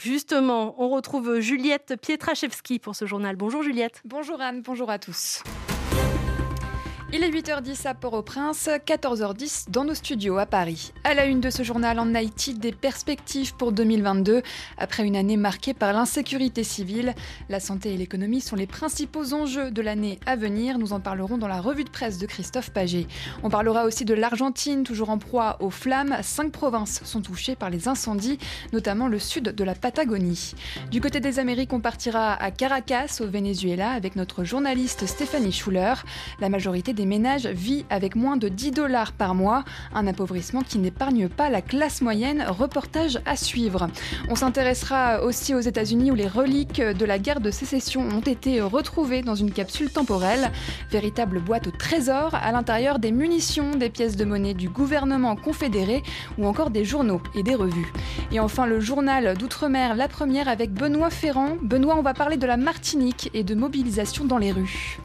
Justement, on retrouve Juliette Pietraszewski pour ce journal. Bonjour Juliette. Bonjour Anne, bonjour à tous. Il est 8h10 à Port-au-Prince, 14h10 dans nos studios à Paris. À la une de ce journal en Haïti, des perspectives pour 2022. Après une année marquée par l'insécurité civile, la santé et l'économie sont les principaux enjeux de l'année à venir. Nous en parlerons dans la revue de presse de Christophe Paget. On parlera aussi de l'Argentine, toujours en proie aux flammes. Cinq provinces sont touchées par les incendies, notamment le sud de la Patagonie. Du côté des Amériques, on partira à Caracas, au Venezuela, avec notre journaliste Stéphanie Schuller. La majorité ménages vit avec moins de 10 dollars par mois, un appauvrissement qui n'épargne pas la classe moyenne. Reportage à suivre. On s'intéressera aussi aux États-Unis où les reliques de la guerre de sécession ont été retrouvées dans une capsule temporelle, véritable boîte au trésor à l'intérieur des munitions, des pièces de monnaie du gouvernement confédéré ou encore des journaux et des revues. Et enfin le journal d'outre-mer, la première avec Benoît Ferrand. Benoît, on va parler de la Martinique et de mobilisation dans les rues.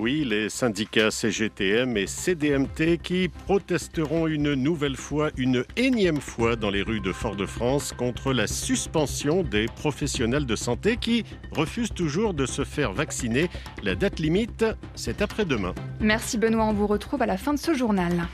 Oui, les syndicats CGTM et CDMT qui protesteront une nouvelle fois, une énième fois dans les rues de Fort-de-France contre la suspension des professionnels de santé qui refusent toujours de se faire vacciner. La date limite, c'est après-demain. Merci Benoît, on vous retrouve à la fin de ce journal.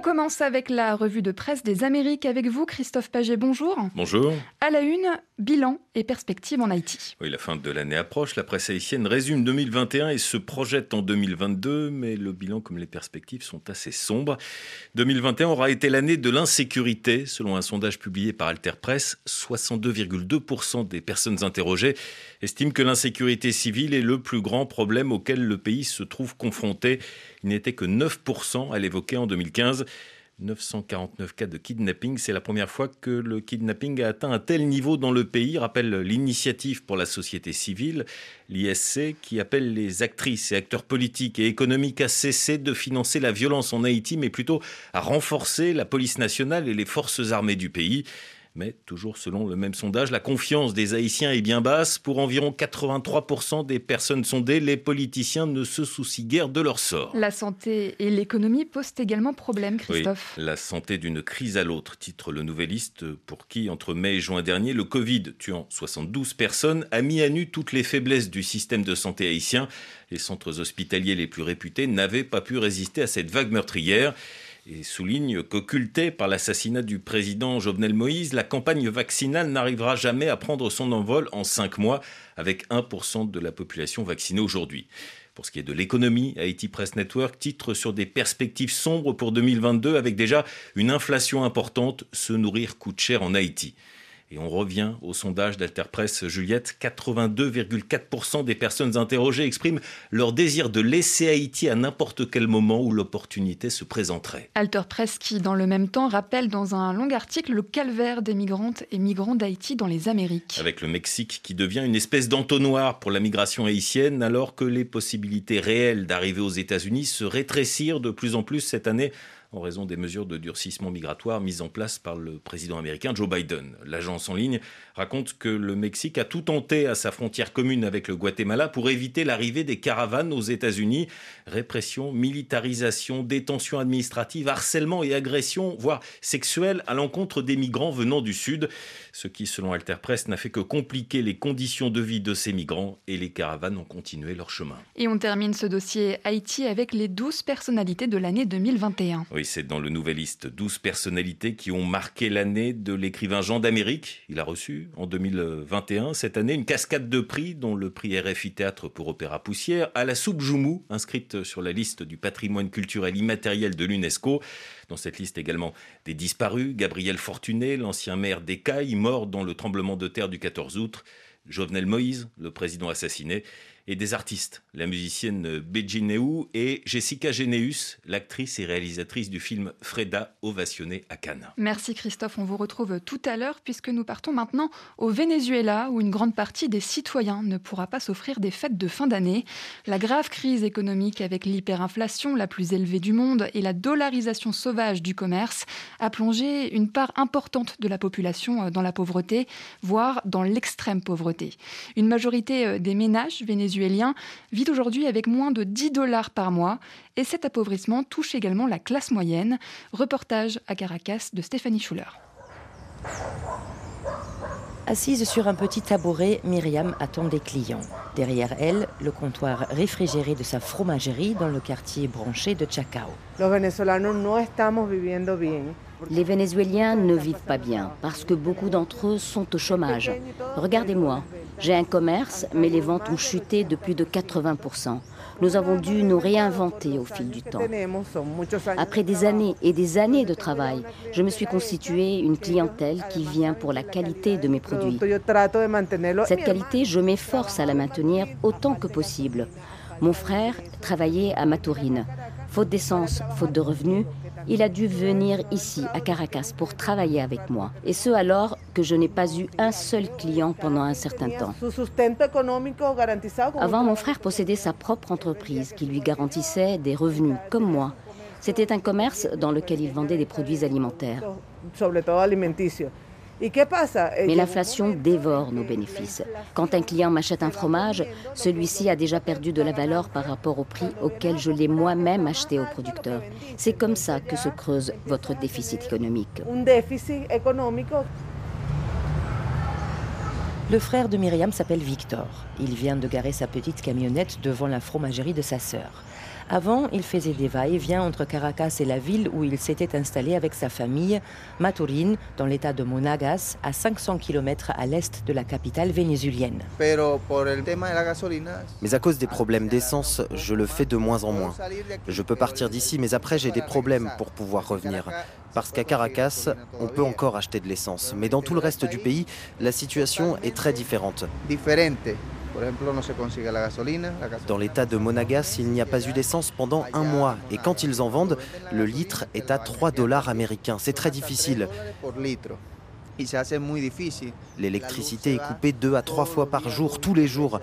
On commence avec la revue de presse des Amériques avec vous, Christophe Paget. Bonjour. Bonjour. À la une, bilan et perspectives en Haïti. Oui, la fin de l'année approche. La presse haïtienne résume 2021 et se projette en 2022, mais le bilan comme les perspectives sont assez sombres. 2021 aura été l'année de l'insécurité. Selon un sondage publié par Alter Press, 62,2% des personnes interrogées estiment que l'insécurité civile est le plus grand problème auquel le pays se trouve confronté. Il n'était que 9% à l'évoquer en 2015. 949 cas de kidnapping. C'est la première fois que le kidnapping a atteint un tel niveau dans le pays, rappelle l'initiative pour la société civile, l'ISC, qui appelle les actrices et acteurs politiques et économiques à cesser de financer la violence en Haïti, mais plutôt à renforcer la police nationale et les forces armées du pays. Mais toujours selon le même sondage, la confiance des Haïtiens est bien basse. Pour environ 83% des personnes sondées, les politiciens ne se soucient guère de leur sort. La santé et l'économie posent également problème, Christophe. Oui, la santé d'une crise à l'autre, titre le Nouvelliste, pour qui, entre mai et juin dernier, le Covid, tuant 72 personnes, a mis à nu toutes les faiblesses du système de santé haïtien. Les centres hospitaliers les plus réputés n'avaient pas pu résister à cette vague meurtrière et souligne qu'occultée par l'assassinat du président Jovenel Moïse, la campagne vaccinale n'arrivera jamais à prendre son envol en cinq mois, avec 1% de la population vaccinée aujourd'hui. Pour ce qui est de l'économie, Haiti Press Network titre sur des perspectives sombres pour 2022 avec déjà une inflation importante. Se nourrir coûte cher en Haïti. Et on revient au sondage d'Alterpresse Juliette. 82,4% des personnes interrogées expriment leur désir de laisser Haïti à n'importe quel moment où l'opportunité se présenterait. Alterpresse qui, dans le même temps, rappelle dans un long article le calvaire des migrantes et migrants d'Haïti dans les Amériques. Avec le Mexique qui devient une espèce d'entonnoir pour la migration haïtienne, alors que les possibilités réelles d'arriver aux États-Unis se rétrécirent de plus en plus cette année en raison des mesures de durcissement migratoire mises en place par le président américain Joe Biden. L'agence en ligne raconte que le Mexique a tout tenté à sa frontière commune avec le Guatemala pour éviter l'arrivée des caravanes aux États-Unis. Répression, militarisation, détention administrative, harcèlement et agression, voire sexuelle à l'encontre des migrants venant du Sud. Ce qui, selon Alter Press, n'a fait que compliquer les conditions de vie de ces migrants et les caravanes ont continué leur chemin. Et on termine ce dossier Haïti avec les 12 personnalités de l'année 2021. Oui, c'est dans le Nouvelliste 12 personnalités qui ont marqué l'année de l'écrivain Jean d'Amérique. Il a reçu en 2021, cette année, une cascade de prix, dont le prix RFI Théâtre pour Opéra Poussière, à la soupe Joumou, inscrite sur la liste du patrimoine culturel immatériel de l'UNESCO. Dans cette liste également des disparus, Gabriel Fortuné, l'ancien maire d'Écaille, mort dans le tremblement de terre du 14 août, Jovenel Moïse, le président assassiné, et des artistes, la musicienne Bejineou et Jessica Geneus, l'actrice et réalisatrice du film Freda, ovationnée à Cannes. Merci Christophe, on vous retrouve tout à l'heure puisque nous partons maintenant au Venezuela où une grande partie des citoyens ne pourra pas s'offrir des fêtes de fin d'année. La grave crise économique avec l'hyperinflation la plus élevée du monde et la dollarisation sauvage du commerce a plongé une part importante de la population dans la pauvreté, voire dans l'extrême pauvreté. Une majorité des ménages vénézuéliens vénézuélien vit aujourd'hui avec moins de 10 dollars par mois et cet appauvrissement touche également la classe moyenne. Reportage à Caracas de Stéphanie Schuller. Assise sur un petit tabouret, Myriam attend des clients. Derrière elle, le comptoir réfrigéré de sa fromagerie dans le quartier branché de Chacao. Les Vénézuéliens ne vivent pas bien parce que beaucoup d'entre eux sont au chômage. Regardez-moi, j'ai un commerce, mais les ventes ont chuté de plus de 80%. Nous avons dû nous réinventer au fil du temps. Après des années et des années de travail, je me suis constitué une clientèle qui vient pour la qualité de mes produits. Cette qualité, je m'efforce à la maintenir autant que possible. Mon frère travaillait à Matourine. Faute d'essence, faute de revenus, il a dû venir ici, à Caracas, pour travailler avec moi. Et ce alors que je n'ai pas eu un seul client pendant un certain temps. Avant, mon frère possédait sa propre entreprise qui lui garantissait des revenus, comme moi. C'était un commerce dans lequel il vendait des produits alimentaires. Mais l'inflation dévore nos bénéfices. Quand un client m'achète un fromage, celui-ci a déjà perdu de la valeur par rapport au prix auquel je l'ai moi-même acheté au producteur. C'est comme ça que se creuse votre déficit économique. Le frère de Myriam s'appelle Victor. Il vient de garer sa petite camionnette devant la fromagerie de sa sœur. Avant, il faisait des va-et-vient entre Caracas et la ville où il s'était installé avec sa famille, Maturin, dans l'état de Monagas, à 500 km à l'est de la capitale vénézuélienne. Mais à cause des problèmes d'essence, je le fais de moins en moins. Je peux partir d'ici, mais après j'ai des problèmes pour pouvoir revenir. Parce qu'à Caracas, on peut encore acheter de l'essence. Mais dans tout le reste du pays, la situation est très différente. Dans l'état de Monagas, il n'y a pas eu d'essence pendant un mois. Et quand ils en vendent, le litre est à 3 dollars américains. C'est très difficile. L'électricité est coupée deux à trois fois par jour, tous les jours.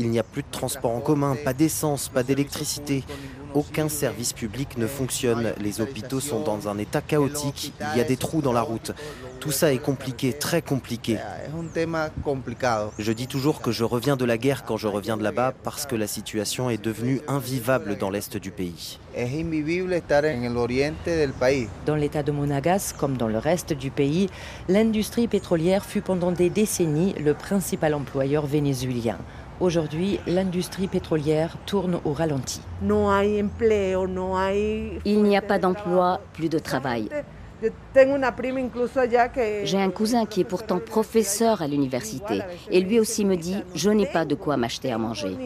Il n'y a plus de transport en commun, pas d'essence, pas d'électricité. Aucun service public ne fonctionne. Les hôpitaux sont dans un état chaotique. Il y a des trous dans la route. Tout ça est compliqué, très compliqué. Je dis toujours que je reviens de la guerre quand je reviens de là-bas parce que la situation est devenue invivable dans l'est du pays. Dans l'état de Monagas, comme dans le reste du pays, l'industrie pétrolière fut pendant des décennies le principal employeur vénézuélien. Aujourd'hui, l'industrie pétrolière tourne au ralenti. Il n'y a pas d'emploi, plus de travail. J'ai un cousin qui est pourtant professeur à l'université et lui aussi me dit je n'ai pas de quoi m'acheter à manger.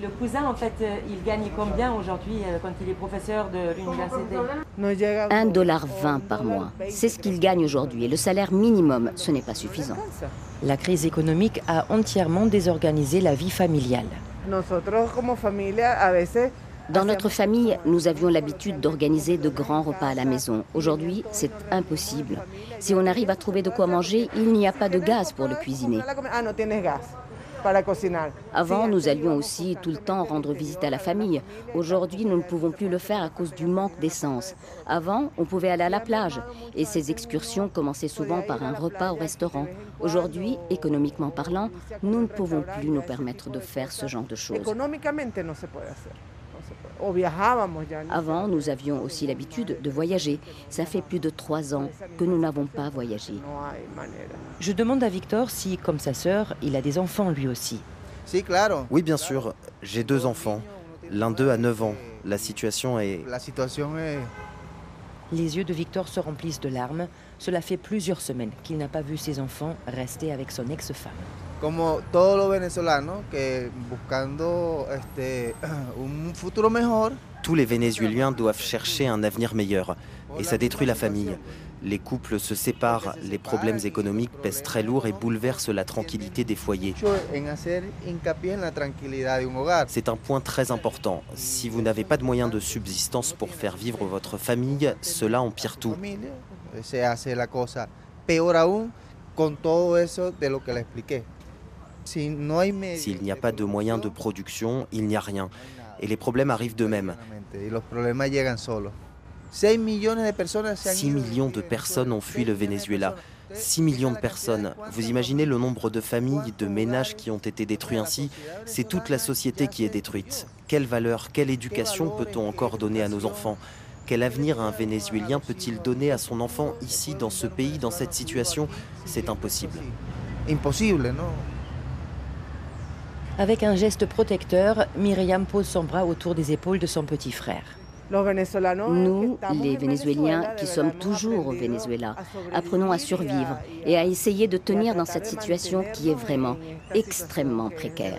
Le cousin, en fait, euh, il gagne combien aujourd'hui euh, quand il est professeur de l'université? 1,20$ par mois. C'est ce qu'il gagne aujourd'hui et le salaire minimum, ce n'est pas suffisant. La crise économique a entièrement désorganisé la vie familiale. Dans notre famille, nous avions l'habitude d'organiser de grands repas à la maison. Aujourd'hui, c'est impossible. Si on arrive à trouver de quoi manger, il n'y a pas de gaz pour le cuisiner. Avant, nous allions aussi tout le temps rendre visite à la famille. Aujourd'hui, nous ne pouvons plus le faire à cause du manque d'essence. Avant, on pouvait aller à la plage et ces excursions commençaient souvent par un repas au restaurant. Aujourd'hui, économiquement parlant, nous ne pouvons plus nous permettre de faire ce genre de choses. Avant, nous avions aussi l'habitude de voyager. Ça fait plus de trois ans que nous n'avons pas voyagé. Je demande à Victor si, comme sa sœur, il a des enfants lui aussi. Oui, bien sûr. J'ai deux enfants. L'un d'eux a 9 ans. La situation est... Les yeux de Victor se remplissent de larmes. Cela fait plusieurs semaines qu'il n'a pas vu ses enfants rester avec son ex-femme. Como todos los venezolanos que buscando este, un futuro mejor. Tous les Vénézuéliens doivent chercher un avenir meilleur et ça détruit la famille. Les couples se séparent, les problèmes économiques pèsent très lourd et bouleversent la tranquillité des foyers. C'est un point très important. Si vous n'avez pas de moyens de subsistance pour faire vivre votre famille, cela empire tout. con todo eso de lo que le expliqué. S'il n'y a pas de moyens de production, il n'y a rien. Et les problèmes arrivent d'eux-mêmes. 6 millions de personnes ont fui le Venezuela. 6 millions de personnes. Vous imaginez le nombre de familles, de ménages qui ont été détruits ainsi? C'est toute la société qui est détruite. Quelle valeur, quelle éducation peut-on encore donner à nos enfants? Quel avenir un Vénézuélien peut-il donner à son enfant ici, dans ce pays, dans cette situation? C'est impossible. Impossible, non Avec un geste protecteur, Myriam pose son bras autour des épaules de son petit frère. Nous, les Vénézuéliens qui sommes toujours au Venezuela, apprenons à survivre et à essayer de tenir dans cette situation qui est vraiment extrêmement précaire.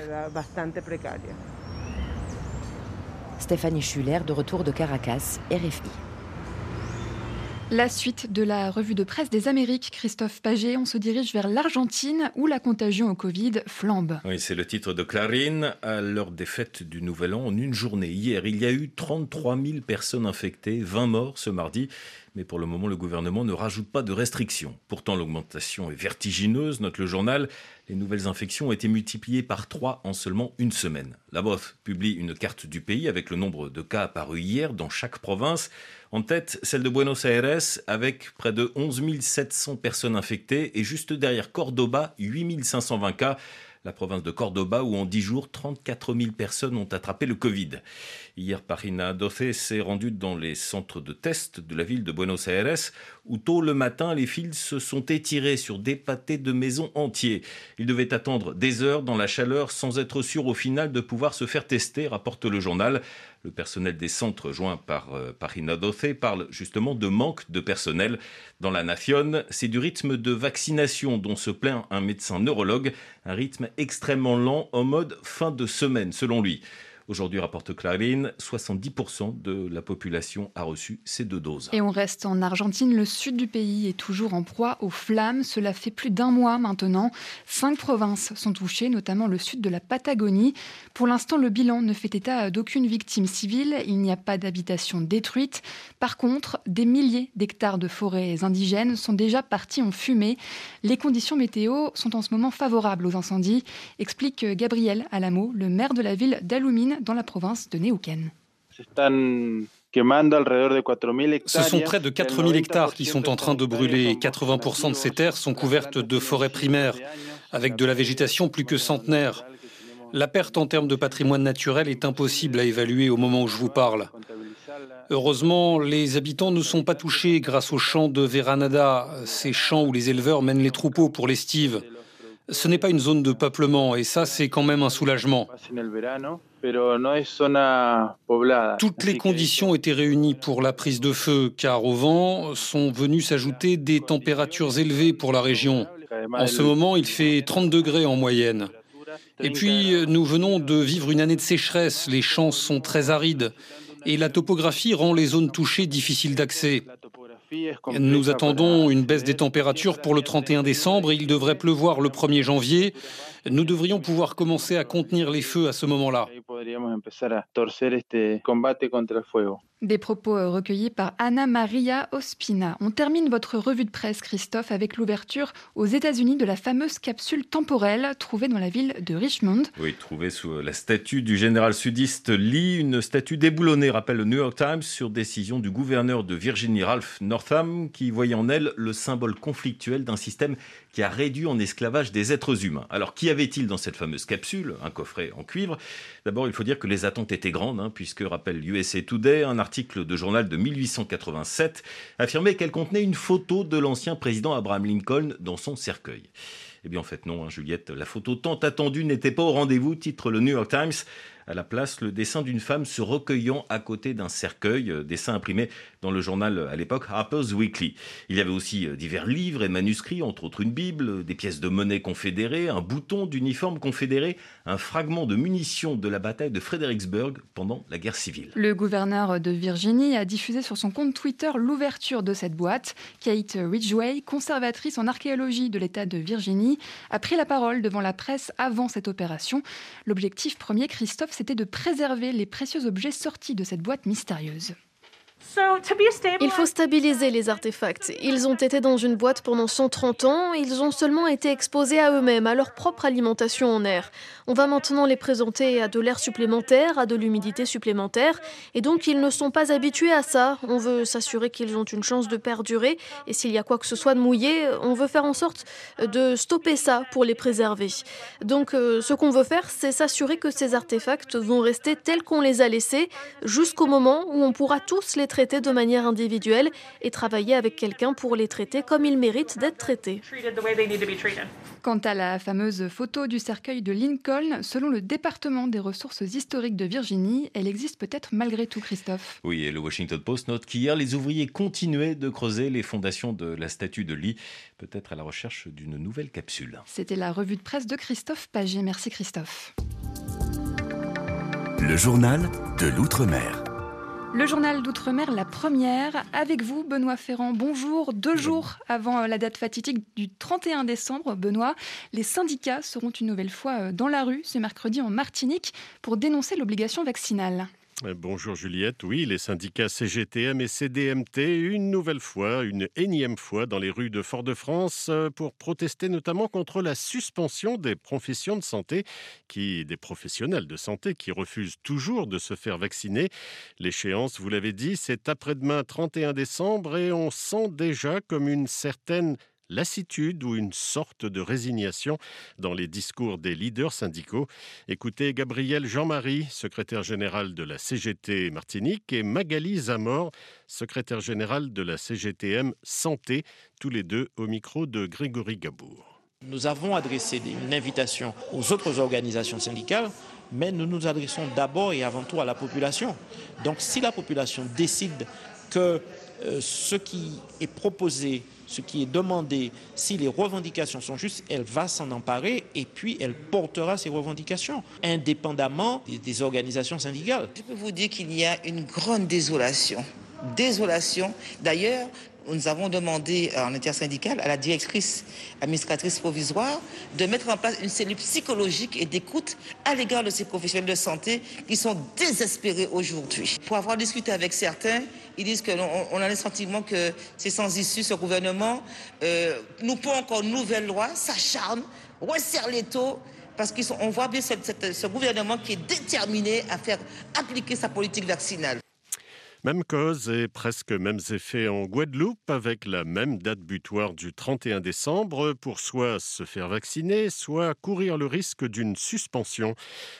Stéphanie Schuller, de retour de Caracas, RFI. La suite de la revue de presse des Amériques, Christophe Paget, on se dirige vers l'Argentine où la contagion au Covid flambe. Oui, c'est le titre de Clarine. À l'heure des fêtes du Nouvel An, en une journée, hier, il y a eu 33 000 personnes infectées, 20 morts ce mardi. Mais pour le moment, le gouvernement ne rajoute pas de restrictions. Pourtant, l'augmentation est vertigineuse, note le journal. Les nouvelles infections ont été multipliées par 3 en seulement une semaine. La BOF publie une carte du pays avec le nombre de cas apparus hier dans chaque province. En tête, celle de Buenos Aires avec près de 11 700 personnes infectées et juste derrière Cordoba, 8 520 cas la province de Cordoba, où en 10 jours, 34 000 personnes ont attrapé le Covid. Hier, Parina Doce s'est rendue dans les centres de test de la ville de Buenos Aires, où tôt le matin, les fils se sont étirés sur des pâtés de maisons entiers. Ils devaient attendre des heures dans la chaleur sans être sûrs au final de pouvoir se faire tester, rapporte le journal. Le personnel des centres joints par euh, Parina Doce parle justement de manque de personnel. Dans la Nation, c'est du rythme de vaccination dont se plaint un médecin neurologue, un rythme extrêmement lent en mode fin de semaine selon lui. Aujourd'hui, rapporte Clarine, 70% de la population a reçu ces deux doses. Et on reste en Argentine. Le sud du pays est toujours en proie aux flammes. Cela fait plus d'un mois maintenant. Cinq provinces sont touchées, notamment le sud de la Patagonie. Pour l'instant, le bilan ne fait état d'aucune victime civile. Il n'y a pas d'habitation détruite. Par contre, des milliers d'hectares de forêts indigènes sont déjà partis en fumée. Les conditions météo sont en ce moment favorables aux incendies, explique Gabriel Alamo, le maire de la ville d'Alumine dans la province de Neuquén. Ce sont près de 4000 hectares qui sont en train de brûler. 80% de ces terres sont couvertes de forêts primaires, avec de la végétation plus que centenaire. La perte en termes de patrimoine naturel est impossible à évaluer au moment où je vous parle. Heureusement, les habitants ne sont pas touchés grâce aux champs de Veranada, ces champs où les éleveurs mènent les troupeaux pour l'estive. Ce n'est pas une zone de peuplement et ça, c'est quand même un soulagement. Toutes les conditions étaient réunies pour la prise de feu car au vent sont venues s'ajouter des températures élevées pour la région. En ce moment, il fait 30 degrés en moyenne. Et puis, nous venons de vivre une année de sécheresse. Les champs sont très arides et la topographie rend les zones touchées difficiles d'accès. Nous attendons une baisse des températures pour le 31 décembre et il devrait pleuvoir le 1er janvier. Nous devrions pouvoir commencer à contenir les feux à ce moment-là. Des propos euh, recueillis par Anna Maria Ospina. On termine votre revue de presse, Christophe, avec l'ouverture aux États-Unis de la fameuse capsule temporelle trouvée dans la ville de Richmond. Oui, trouvée sous la statue du général sudiste Lee, une statue déboulonnée, rappelle le New York Times, sur décision du gouverneur de Virginie, Ralph Northam, qui voyait en elle le symbole conflictuel d'un système qui a réduit en esclavage des êtres humains. Alors, qu'y avait-il dans cette fameuse capsule Un coffret en cuivre? D'abord, il faut dire que les attentes étaient grandes, hein, puisque, rappelle USA Today, un article de journal de 1887 affirmait qu'elle contenait une photo de l'ancien président Abraham Lincoln dans son cercueil. Eh bien, en fait, non, hein, Juliette, la photo tant attendue n'était pas au rendez-vous, titre le New York Times à la place le dessin d'une femme se recueillant à côté d'un cercueil, euh, dessin imprimé dans le journal à l'époque Harper's Weekly. Il y avait aussi euh, divers livres et manuscrits, entre autres une Bible, des pièces de monnaie confédérées, un bouton d'uniforme confédéré, un fragment de munitions de la bataille de Fredericksburg pendant la guerre civile. Le gouverneur de Virginie a diffusé sur son compte Twitter l'ouverture de cette boîte. Kate Ridgway, conservatrice en archéologie de l'État de Virginie, a pris la parole devant la presse avant cette opération. L'objectif premier, Christophe, c'était de préserver les précieux objets sortis de cette boîte mystérieuse. Il faut stabiliser les artefacts. Ils ont été dans une boîte pendant 130 ans, ils ont seulement été exposés à eux-mêmes, à leur propre alimentation en air. On va maintenant les présenter à de l'air supplémentaire, à de l'humidité supplémentaire, et donc ils ne sont pas habitués à ça. On veut s'assurer qu'ils ont une chance de perdurer, et s'il y a quoi que ce soit de mouillé, on veut faire en sorte de stopper ça pour les préserver. Donc euh, ce qu'on veut faire, c'est s'assurer que ces artefacts vont rester tels qu'on les a laissés jusqu'au moment où on pourra tous les traiter de manière individuelle et travailler avec quelqu'un pour les traiter comme ils méritent d'être traités. Quant à la fameuse photo du cercueil de Lincoln, selon le département des ressources historiques de Virginie, elle existe peut-être malgré tout, Christophe. Oui, et le Washington Post note qu'hier, les ouvriers continuaient de creuser les fondations de la statue de Lee, peut-être à la recherche d'une nouvelle capsule. C'était la revue de presse de Christophe Paget. Merci Christophe. Le journal de l'Outre-mer. Le journal d'Outre-mer, la première, avec vous, Benoît Ferrand. Bonjour. Deux jours avant euh, la date fatidique du 31 décembre, Benoît, les syndicats seront une nouvelle fois euh, dans la rue ce mercredi en Martinique pour dénoncer l'obligation vaccinale. Euh, bonjour Juliette. Oui, les syndicats CGTM et CDMT, une nouvelle fois, une énième fois dans les rues de Fort-de-France euh, pour protester notamment contre la suspension des professions de santé, qui, des professionnels de santé qui refusent toujours de se faire vacciner. L'échéance, vous l'avez dit, c'est après-demain 31 décembre et on sent déjà comme une certaine lassitude ou une sorte de résignation dans les discours des leaders syndicaux. Écoutez Gabriel Jean-Marie, secrétaire général de la CGT Martinique, et Magali Zamor, secrétaire général de la CGTM Santé, tous les deux au micro de Grégory Gabour. Nous avons adressé une invitation aux autres organisations syndicales, mais nous nous adressons d'abord et avant tout à la population. Donc si la population décide que euh, ce qui est proposé ce qui est demandé, si les revendications sont justes, elle va s'en emparer et puis elle portera ses revendications, indépendamment des, organisations syndicales. Je peux vous dire qu'il y a une grande désolation. Désolation. D'ailleurs, nous avons demandé en intersyndicale à la directrice administratrice provisoire de mettre en place une cellule psychologique et d'écoute à l'égard de ces professionnels de santé qui sont désespérés aujourd'hui. Pour avoir discuté avec certains, ils disent qu'on on a le sentiment que c'est sans issue ce gouvernement. Euh, nous pond encore une nouvelle loi, s'acharne, resserre les taux parce qu'on voit bien ce gouvernement qui est déterminé à faire appliquer sa politique vaccinale. Même cause et presque mêmes effets en Guadeloupe, avec la même date butoir du 31 décembre pour soit se faire vacciner, soit courir le risque d'une suspension.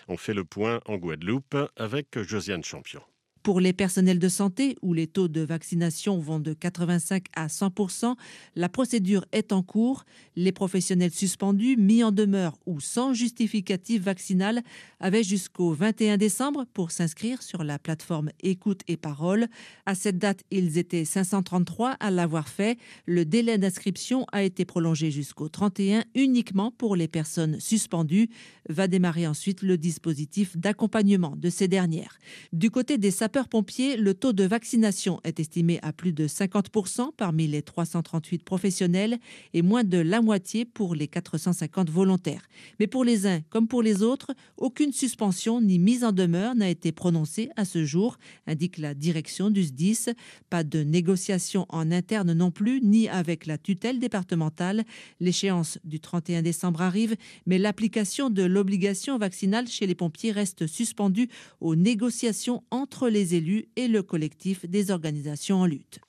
On fait le point en Guadeloupe avec Josiane Champion. Pour les personnels de santé, où les taux de vaccination vont de 85 à 100% la procédure est en cours. Les professionnels suspendus, mis en demeure ou sans justificatif vaccinal avaient jusqu'au 21 décembre pour s'inscrire sur la plateforme Écoute et Parole. À cette date, ils étaient 533 à l'avoir fait. Le délai d'inscription a été prolongé jusqu'au 31 uniquement pour les personnes suspendues. Va démarrer ensuite le dispositif d'accompagnement de ces dernières. Du côté des sapeurs-pompiers, le taux de vaccination est estimé à plus de 50% parmi les 338 professionnels et moins de la moitié pour les 450 volontaires. Mais pour les uns comme pour les autres, aucune suspension ni mise en demeure n'a été prononcée à ce jour, indique la direction du SDIS. Pas de négociation en interne non plus, ni avec la tutelle départementale. L'échéance du 31 décembre arrive, mais l'application de l'obligation vaccinale chez les pompiers reste suspendue aux négociations entre les les élus et le collectif des organisations en lutte.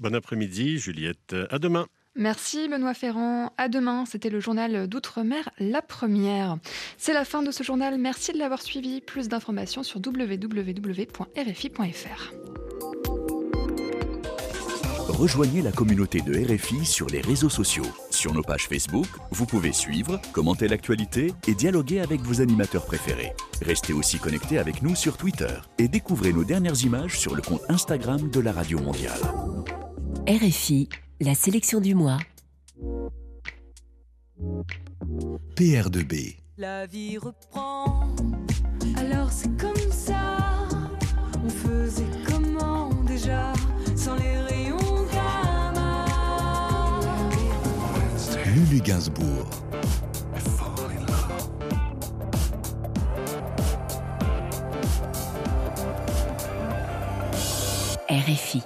Bon après-midi, Juliette. À demain. Merci Benoît Ferrand. À demain, c'était le journal d'Outre-mer, la première. C'est la fin de ce journal. Merci de l'avoir suivi. Plus d'informations sur www.rfi.fr. Rejoignez la communauté de RFI sur les réseaux sociaux. Sur nos pages Facebook, vous pouvez suivre, commenter l'actualité et dialoguer avec vos animateurs préférés. Restez aussi connectés avec nous sur Twitter et découvrez nos dernières images sur le compte Instagram de la Radio Mondiale. RFI, la sélection du mois. PR2B. La vie reprend. Alors c'est comme Gainsbourg. RFI.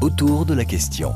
Autour de la question.